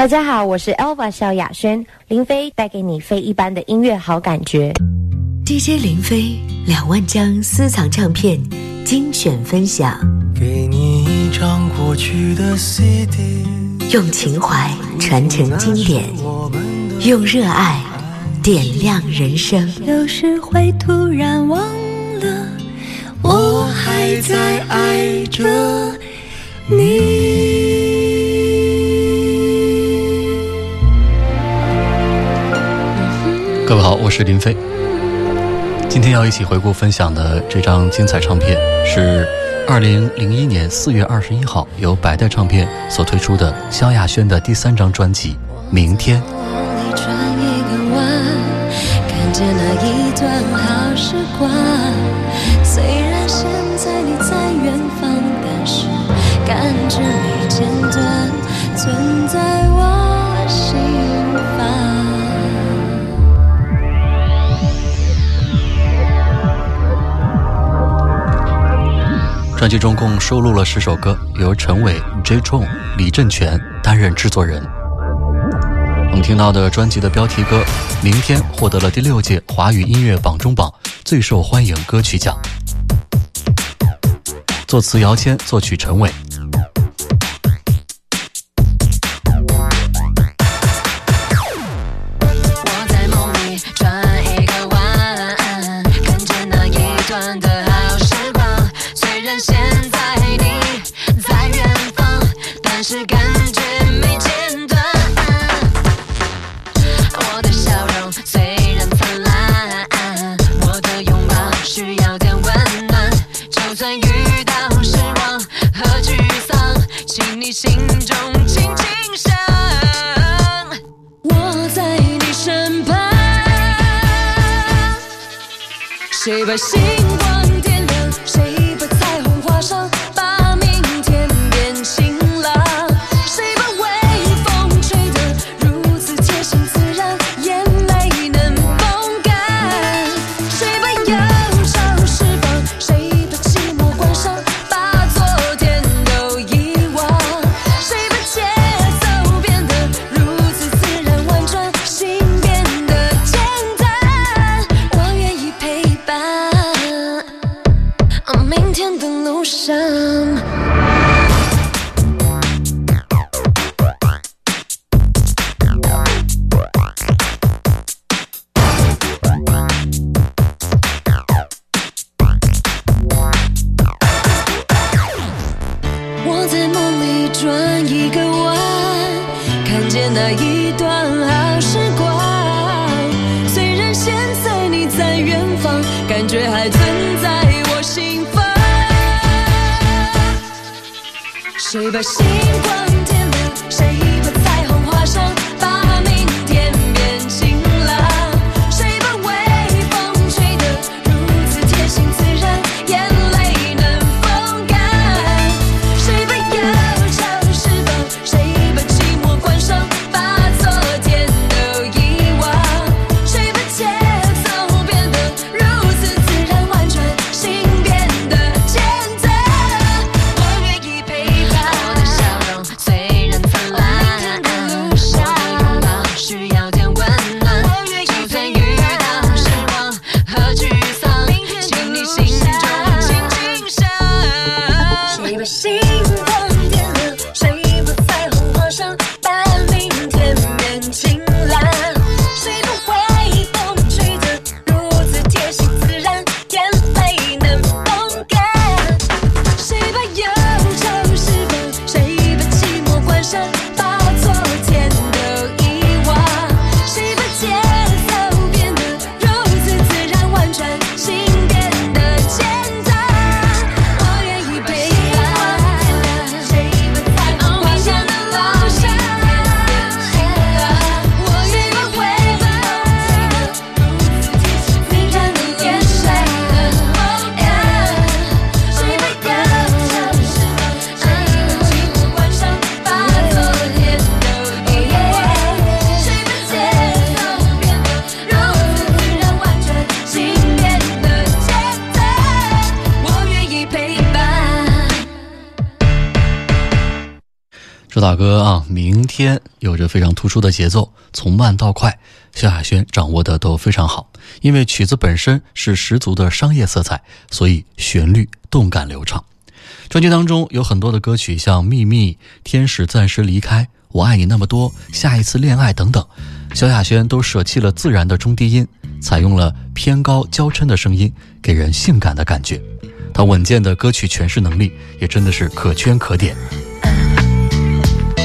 大家好，我是 Elva 萧亚轩，林飞带给你非一般的音乐好感觉。DJ 林飞两万张私藏唱片精选分享，给你一张过去的 CD，用情怀传承经典，用热爱点亮人生。有时会突然忘了，我还在爱着你。是林飞。今天要一起回顾分享的这张精彩唱片，是二零零一年四月二十一号由百代唱片所推出的萧亚轩的第三张专辑《明天》。看见那一段好时光，专辑中共收录了十首歌，由陈伟、J. Chong、李振全担任制作人。我们听到的专辑的标题歌《明天》获得了第六届华语音乐榜中榜最受欢迎歌曲奖。作词姚谦，作曲陈伟。那一段好时光。虽然现在你在远方，感觉还存在我心房。谁把星光大哥啊，明天有着非常突出的节奏，从慢到快，萧亚轩掌握的都非常好。因为曲子本身是十足的商业色彩，所以旋律动感流畅。专辑当中有很多的歌曲，像《秘密》《天使暂时离开》《我爱你那么多》《下一次恋爱》等等，萧亚轩都舍弃了自然的中低音，采用了偏高娇嗔的声音，给人性感的感觉。他稳健的歌曲诠释能力也真的是可圈可点。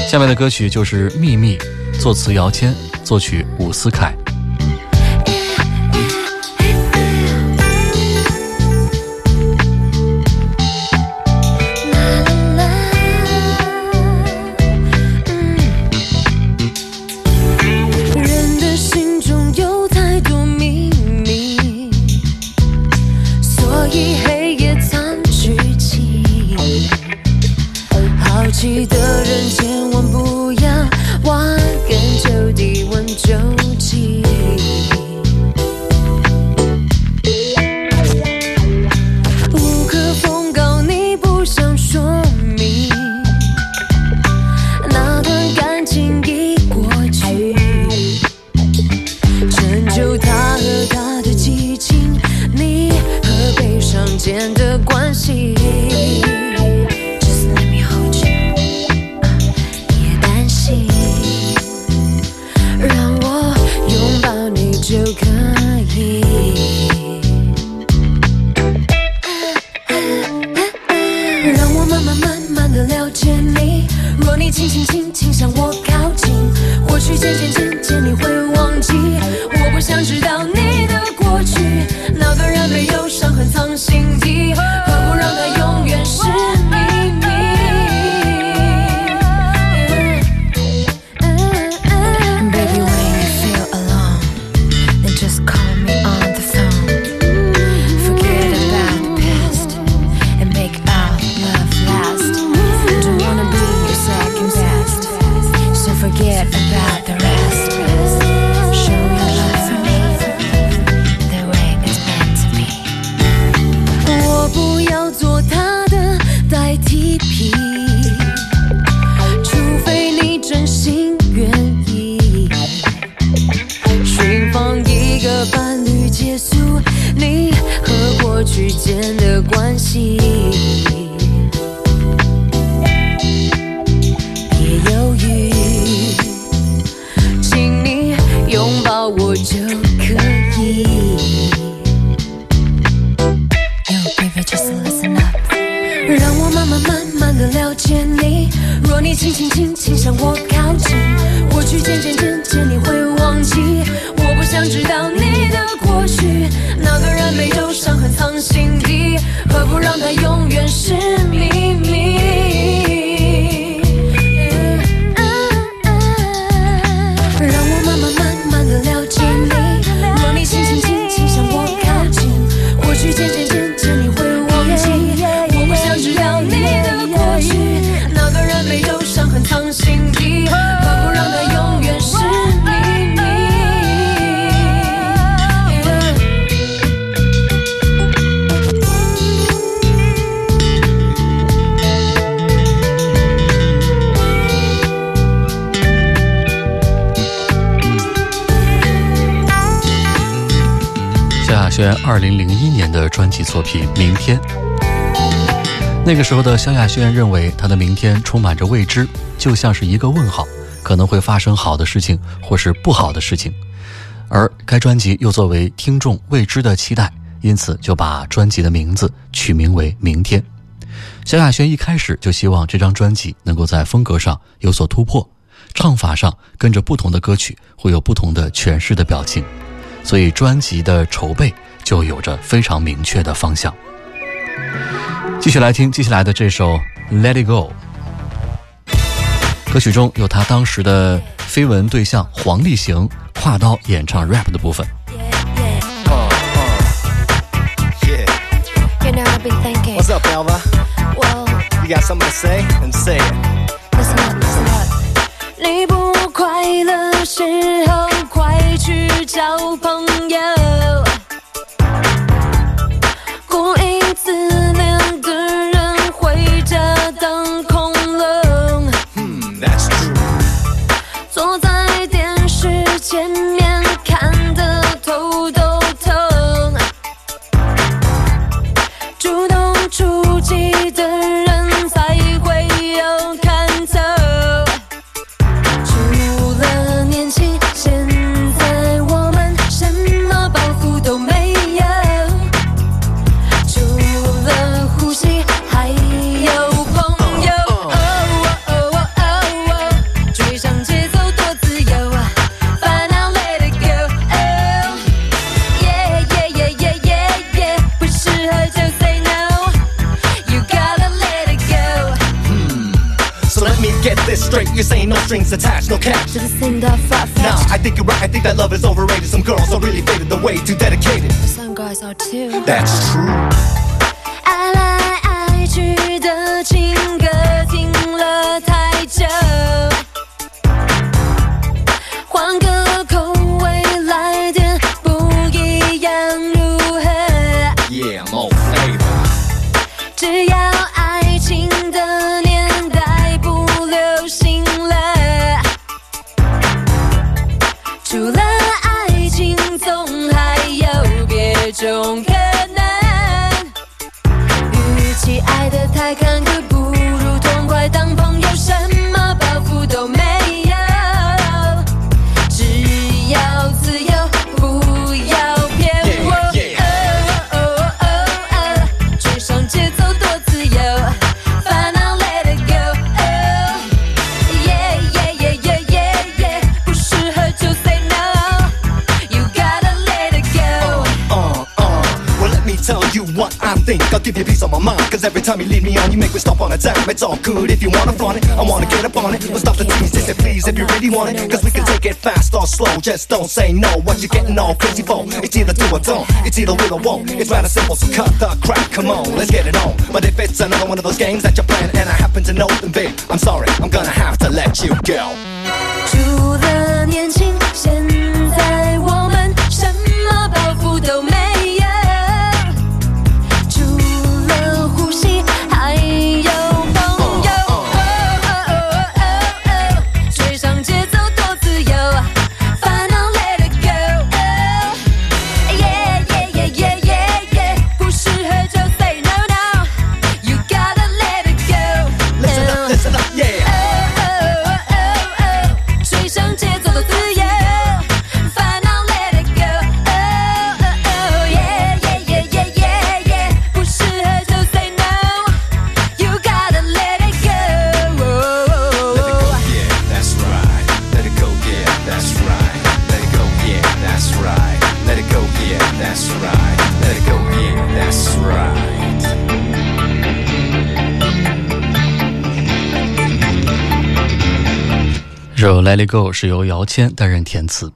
下面的歌曲就是《秘密》，作词姚谦，作曲伍思凯。轩二零零一年的专辑作品《明天》。那个时候的萧亚轩认为，她的明天充满着未知，就像是一个问号，可能会发生好的事情，或是不好的事情。而该专辑又作为听众未知的期待，因此就把专辑的名字取名为《明天》。萧亚轩一开始就希望这张专辑能够在风格上有所突破，唱法上跟着不同的歌曲会有不同的诠释的表情。所以专辑的筹备就有着非常明确的方向。继续来听接下来的这首《Let It Go》，歌曲中有他当时的绯闻对象黄立行跨刀演唱 rap 的部分。Yeah. You know, I've been thinking. What's up, Alva? Well, You got something to say? And say it. listen up, listen up. 快乐时候，快去找朋友。That's I'll give you peace of my mind. Cause every time you lead me on, you make me stop on a dime. It's all good if you wanna front it. I wanna get up on it. But stop the tease, just say please if you really want it. Cause we can take it fast or slow. Just don't say no. What you getting all crazy for? It's either do or don't. It's either will or won't. It's rather simple, so cut the crap. Come on, let's get it on. But if it's another one of those games that you're playing and I happen to know, then babe, I'm sorry. I'm gonna have to let you go. 这首《Let It Go》是由姚谦担任填词。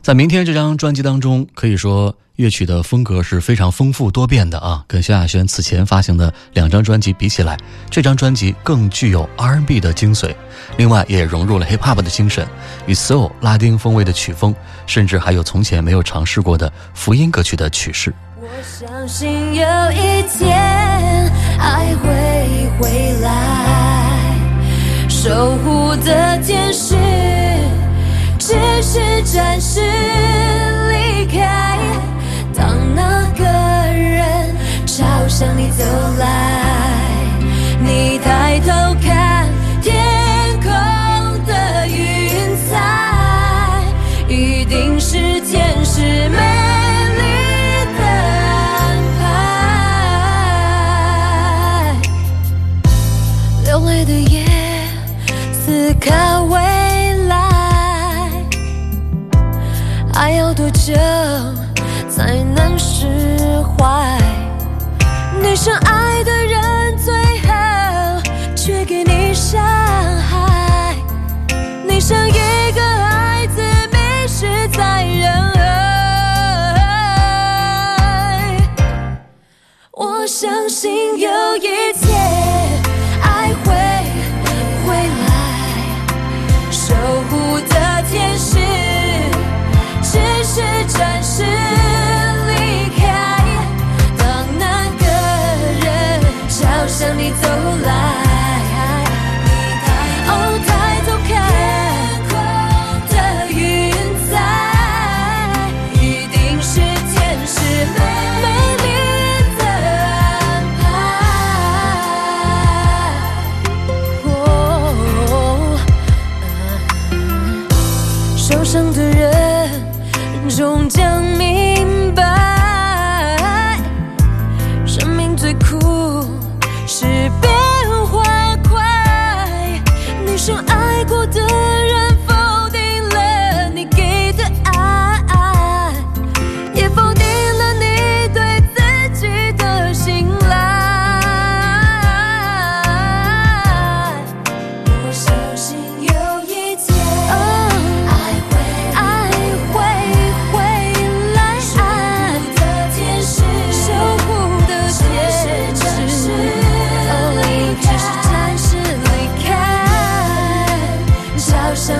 在明天这张专辑当中，可以说乐曲的风格是非常丰富多变的啊。跟萧亚轩此前发行的两张专辑比起来，这张专辑更具有 R&B 的精髓，另外也融入了 Hip Hop 的精神与 Soul 拉丁风味的曲风，甚至还有从前没有尝试过的福音歌曲的曲式。我相信有一天爱会回来，守护的天使只是暂时离开。当那个人朝向你走来，你抬头看思考未来，爱要多久才能释怀？你深爱的人最后却给你伤害，你像一个孩子迷失在人海。我相信有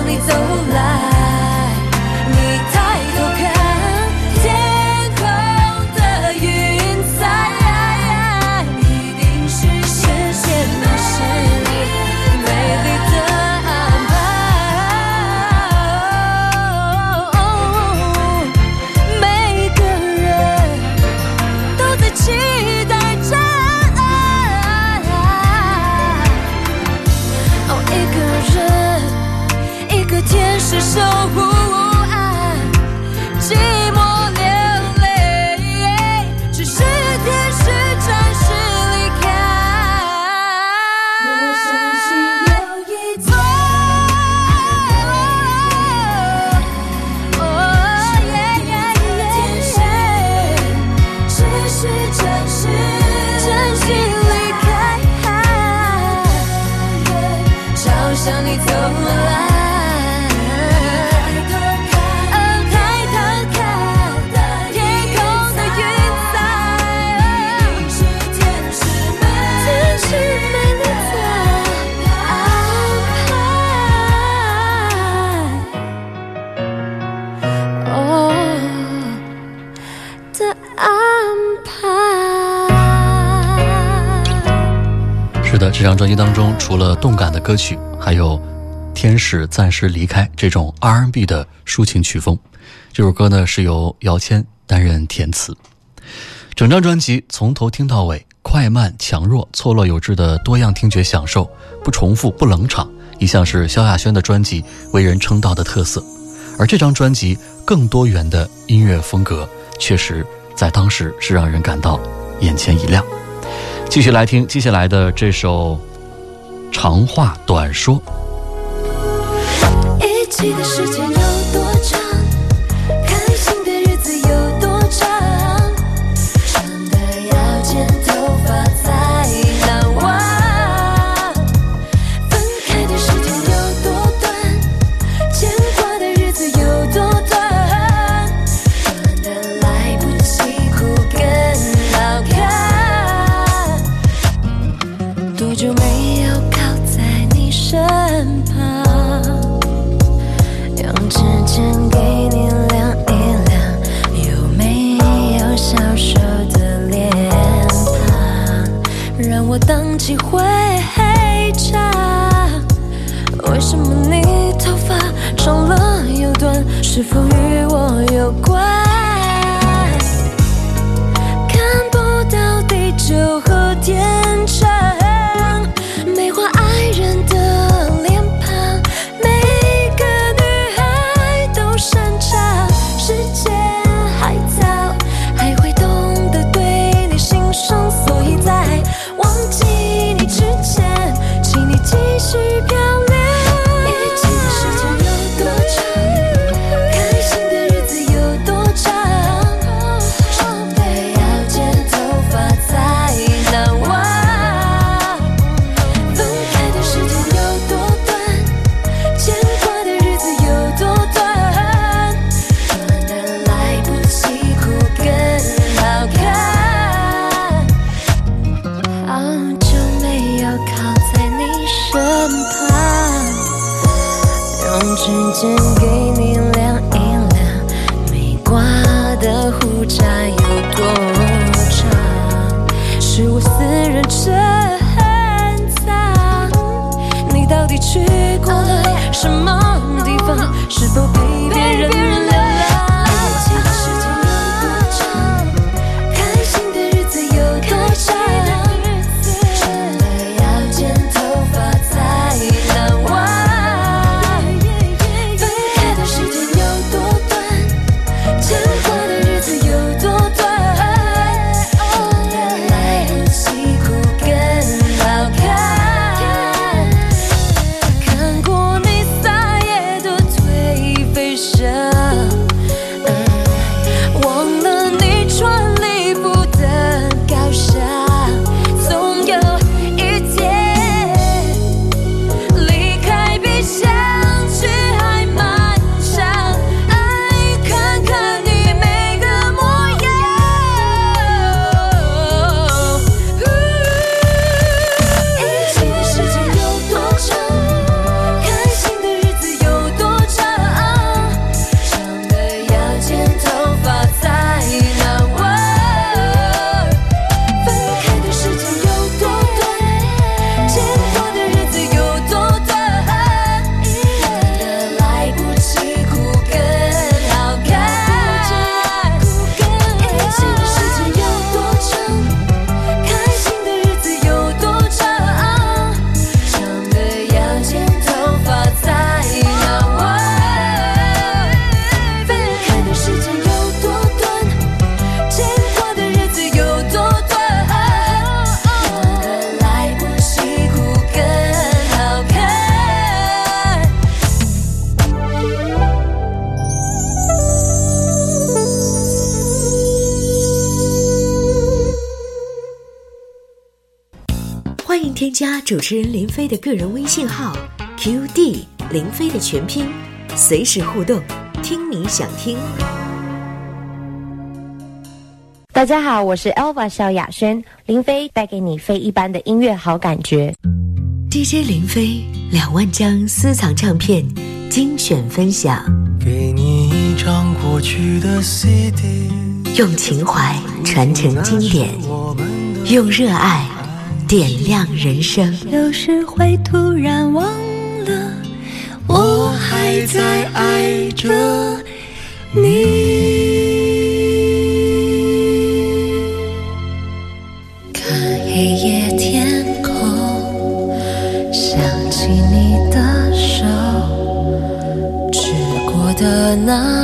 你走来。这张专辑当中除了动感的歌曲还有天使暂时离开这种 rnb 的抒情曲风。这首歌呢是由姚谦担任填词。整张专辑从头听到尾快慢强弱错落有致的多样听觉享受不重复不冷场一向是萧亚轩的专辑为人称道的特色。而这张专辑更多元的音乐风格确实在当时是让人感到眼前一亮。继续来听接下来的这首长话短说。一的时间添加主持人林飞的个人微信号 QD 林飞的全拼，随时互动，听你想听。大家好，我是 Elva 萧亚轩，林飞带给你非一般的音乐好感觉。DJ 林飞两万张私藏唱片精选分享，给你一张过去的 CD，用情怀传承经典，我们的用热爱点亮人生。有时会突然忘了，我还在爱着你。看黑夜天空，想起你的手，指过的那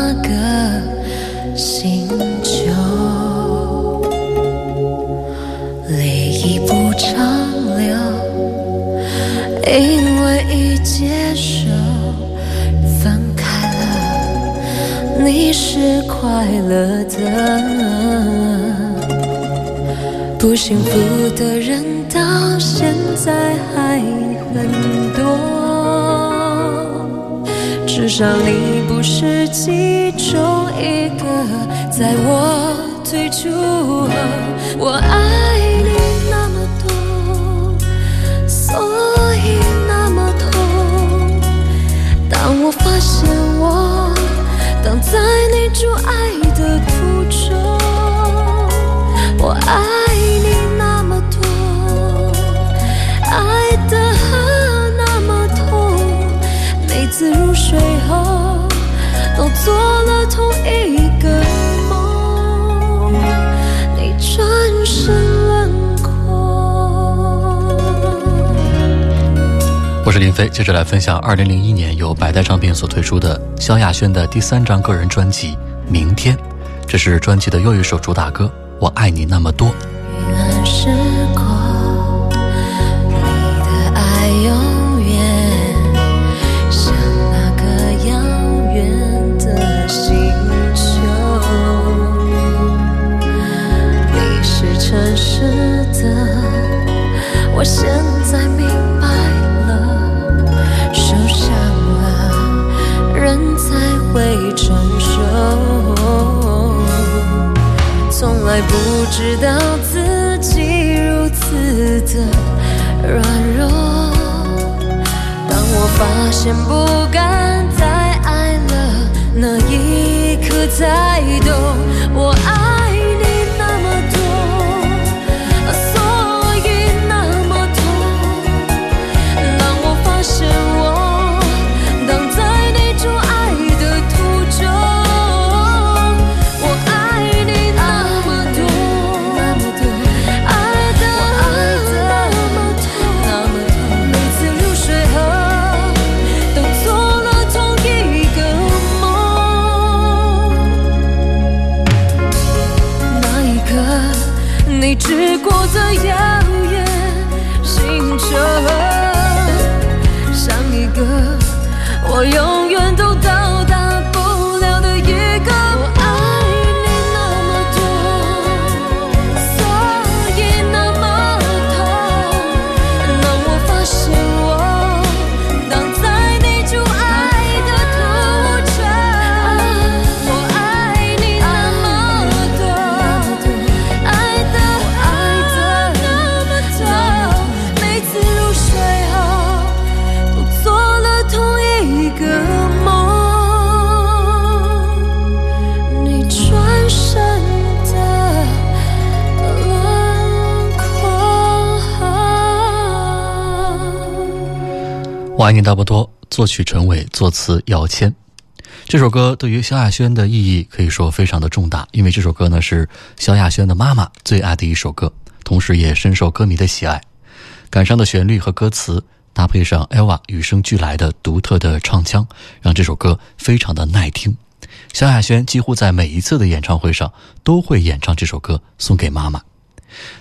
是快乐的。不幸福的人到现在还很多，至少你不是其中一个，在我最初，我爱你那么多，所以那么痛。当我发现我在你阻碍的途中，我爱你那么多，爱的那么痛，每次入睡后都做了是林飞，接着来分享二零零一年由百代唱片所推出的萧亚轩的第三张个人专辑《明天》，这是专辑的又一首主打歌《我爱你那么多》。还不知道自己如此的软弱。当我发现不敢再爱了，那一刻才懂，我爱我爱你那么多，作曲陈伟，作词姚谦。这首歌对于萧亚轩的意义可以说非常的重大，因为这首歌呢是萧亚轩的妈妈最爱的一首歌，同时也深受歌迷的喜爱。感伤的旋律和歌词搭配上 Ella 与生俱来的独特的唱腔，让这首歌非常的耐听。萧亚轩几乎在每一次的演唱会上都会演唱这首歌送给妈妈。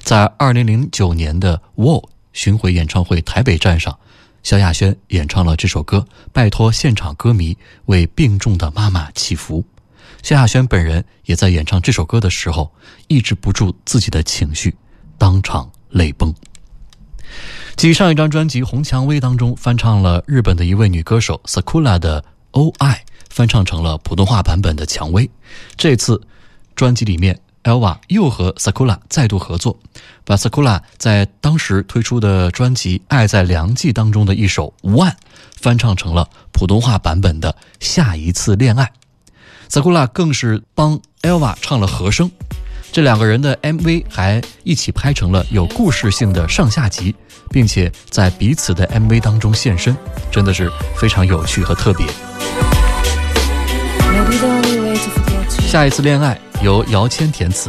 在2009年的 w o 巡回演唱会台北站上，萧亚轩演唱了这首歌，拜托现场歌迷为病重的妈妈祈福。萧亚轩本人也在演唱这首歌的时候，抑制不住自己的情绪，当场泪崩。继上一张专辑红蔷薇当中翻唱了日本的一位女歌手 SAKURA 的 OI 翻唱成了普通话版本的蔷薇。这次专辑里面。Elva 又和 Sakura 再度合作，把 Sakura 在当时推出的专辑爱在良记当中的一首 one 翻唱成了普通话版本的下一次恋爱，Sakura 更是帮 Elva 唱了和声，这两个人的 MV 还一起拍成了有故事性的上下集，并且在彼此的 MV 当中现身，真的是非常有趣和特别。下一次恋爱。由姚谦填词。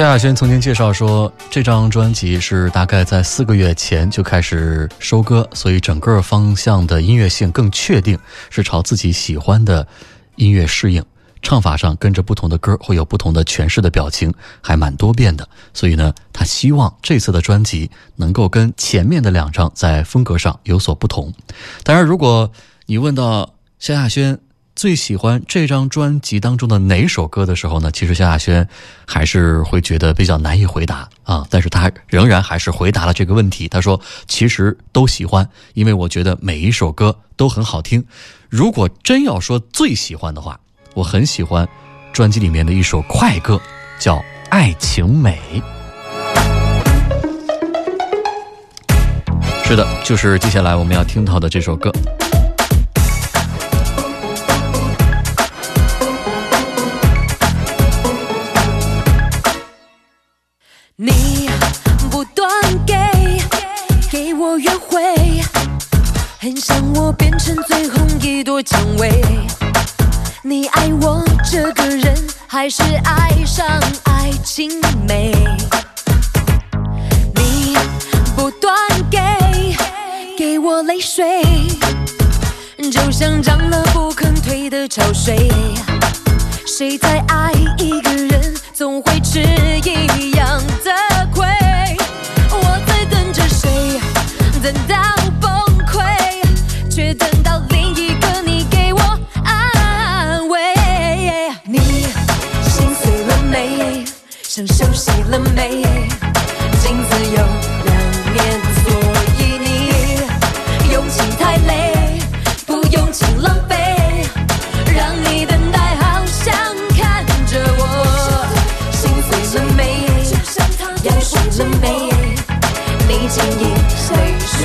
萧亚轩曾经介绍说，这张专辑是大概在四个月前就开始收歌，所以整个方向的音乐性更确定，是朝自己喜欢的音乐适应。唱法上跟着不同的歌会有不同的诠释的表情，还蛮多变的。所以呢，他希望这次的专辑能够跟前面的两张在风格上有所不同。当然，如果你问到萧亚轩最喜欢这张专辑当中的哪首歌的时候呢？其实萧亚轩还是会觉得比较难以回答啊。但是他仍然还是回答了这个问题。他说：“其实都喜欢，因为我觉得每一首歌都很好听。如果真要说最喜欢的话，我很喜欢专辑里面的一首快歌，叫《爱情美》。”是的，就是接下来我们要听到的这首歌。很想我变成最后一朵蔷薇。你爱我这个人，还是爱上爱情美？你不断给给我泪水，就像涨了不肯退的潮水。谁在爱一个人，总会吃一样的想休息了没？镜子有两面，所以你用情太累，不用情浪费，让你等待好像看着我。心碎了没？要睡了没？你轻易谁睡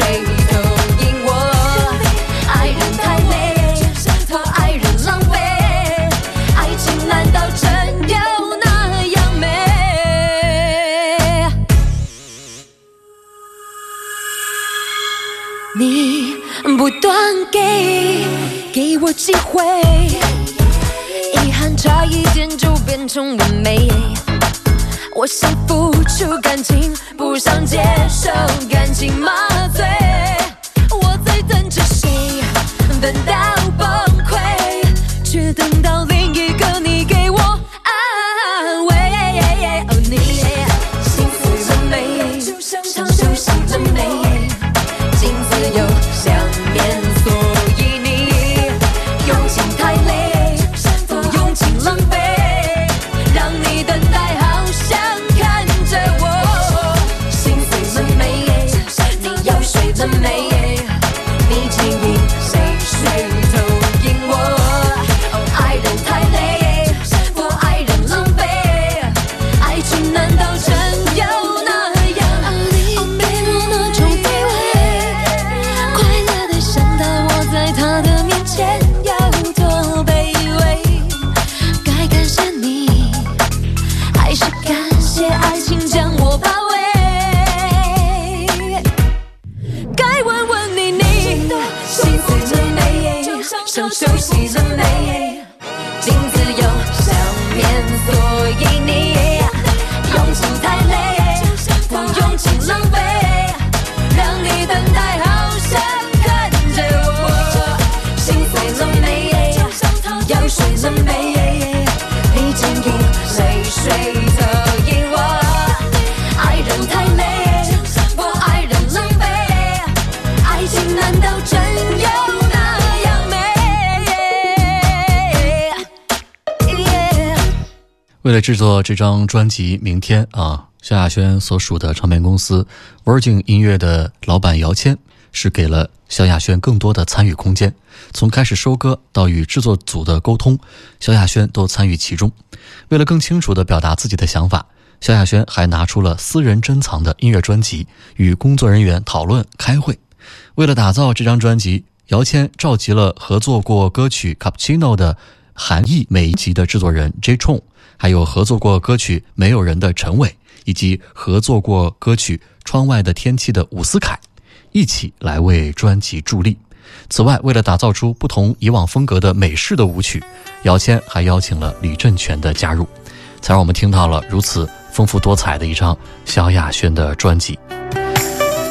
给给我机会，遗憾差一点就变成完美。我想付出感情，不想接受感情麻醉。作这张专辑《明天》啊，萧亚轩所属的唱片公司 Virgin 音乐的老板姚谦是给了萧亚轩更多的参与空间。从开始收歌到与制作组的沟通，萧亚轩都参与其中。为了更清楚地表达自己的想法，萧亚轩还拿出了私人珍藏的音乐专辑，与工作人员讨论开会。为了打造这张专辑，姚谦召集了合作过歌曲《Cappuccino》的韩裔美籍的制作人 J. Chong，还有合作过歌曲《没有人》的陈伟，以及合作过歌曲《窗外的天气》的伍思凯，一起来为专辑助力。此外，为了打造出不同以往风格的美式的舞曲，姚谦还邀请了李振权的加入。才让我们听到了如此丰富多彩的一张萧亚轩的专辑。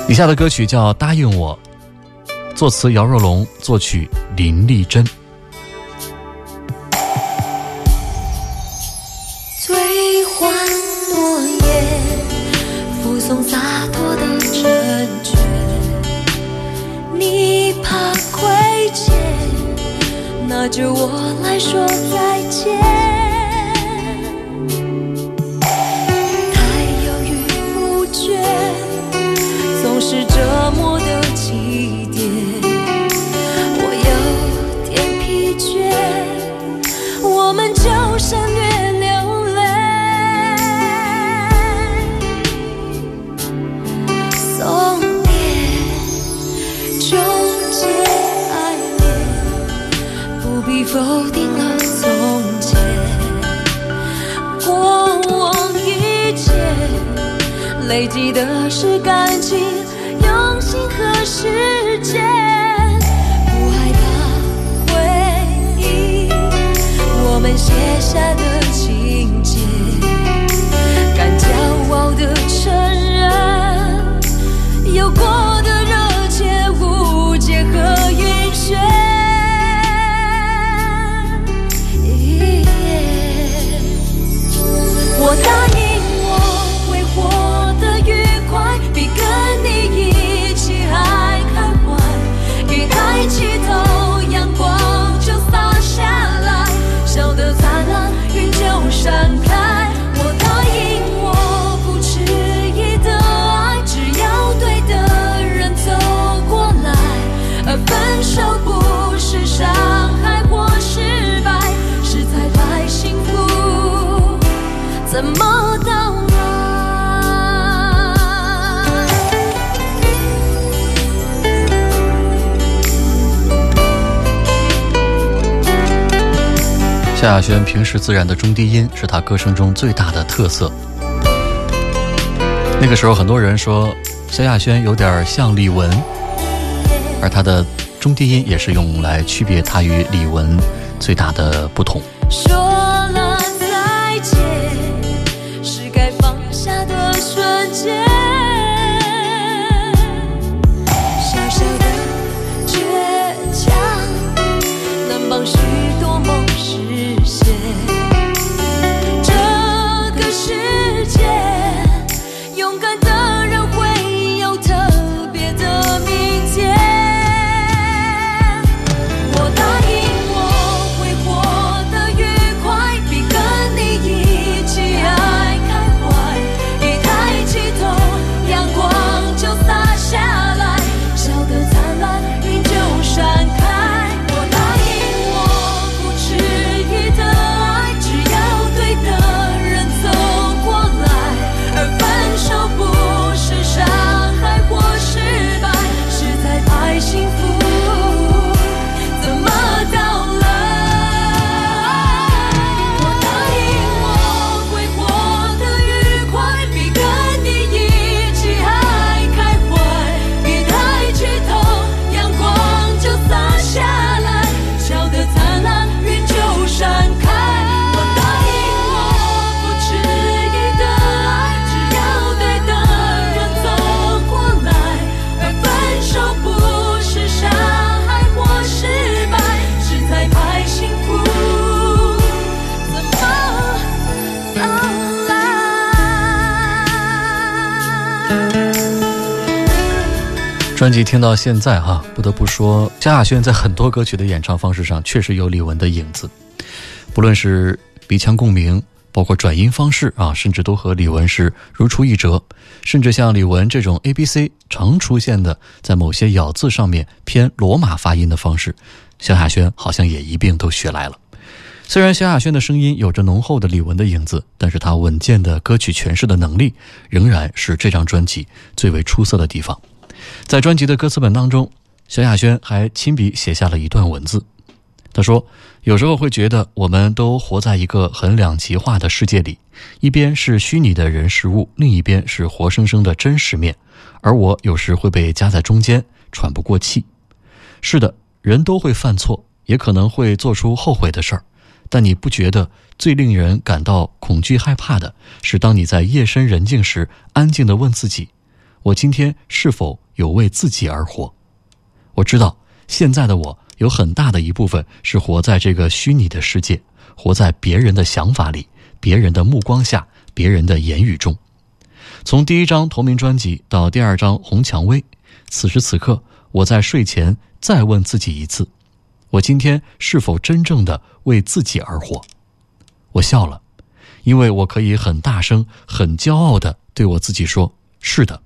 以下的歌曲叫《答应我》，作词姚若龙，作曲林丽珍。送洒脱的成全。你怕亏欠，那就我来说再见。太犹豫不决，总是折磨萧亚轩平时自然的中低音是她歌声中最大的特色。那个时候，很多人说萧亚轩有点像李玟，而她的中低音也是用来区别她与李玟最大的不同。专辑听到现在哈，不得不说，萧亚轩在很多歌曲的演唱方式上确实有李玟的影子，不论是鼻腔共鸣，包括转音方式啊，甚至都和李玟是如出一辙。甚至像李玟这种 A B C 常出现的，在某些咬字上面偏罗马发音的方式，萧亚轩好像也一并都学来了。虽然萧亚轩的声音有着浓厚的李玟的影子，但是他稳健的歌曲诠释的能力，仍然是这张专辑最为出色的地方。在专辑的歌词本当中，萧亚轩还亲笔写下了一段文字。他说：“有时候会觉得我们都活在一个很两极化的世界里，一边是虚拟的人事物，另一边是活生生的真实面，而我有时会被夹在中间，喘不过气。是的，人都会犯错，也可能会做出后悔的事儿，但你不觉得最令人感到恐惧害怕的是，当你在夜深人静时，安静地问自己：我今天是否有为自己而活？我知道，现在的我有很大的一部分是活在这个虚拟的世界，活在别人的想法里、别人的目光下、别人的言语中。从第一张同名专辑到第二张《红蔷薇》，此时此刻，我在睡前再问自己一次：我今天是否真正的为自己而活？我笑了，因为我可以很大声、很骄傲的对我自己说：是的，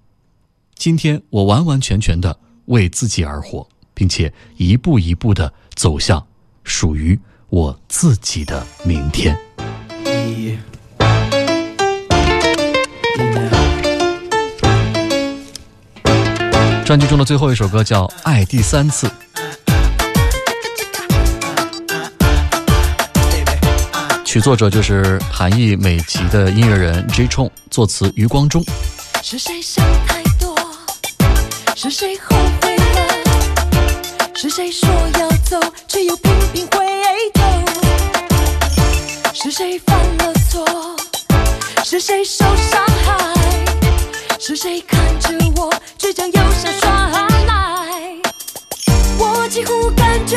今天我完完全全的为自己而活，并且一步一步的走向属于我自己的明天。专辑中的最后一首歌叫《爱第三次》，曲作者就是韩裔美籍的音乐人 J 冲，作词余光中。是谁想太？是谁后悔了？是谁说要走，却又频频回头？是谁犯了错？是谁受伤害？是谁看着我，倔强又想耍赖？我几乎感觉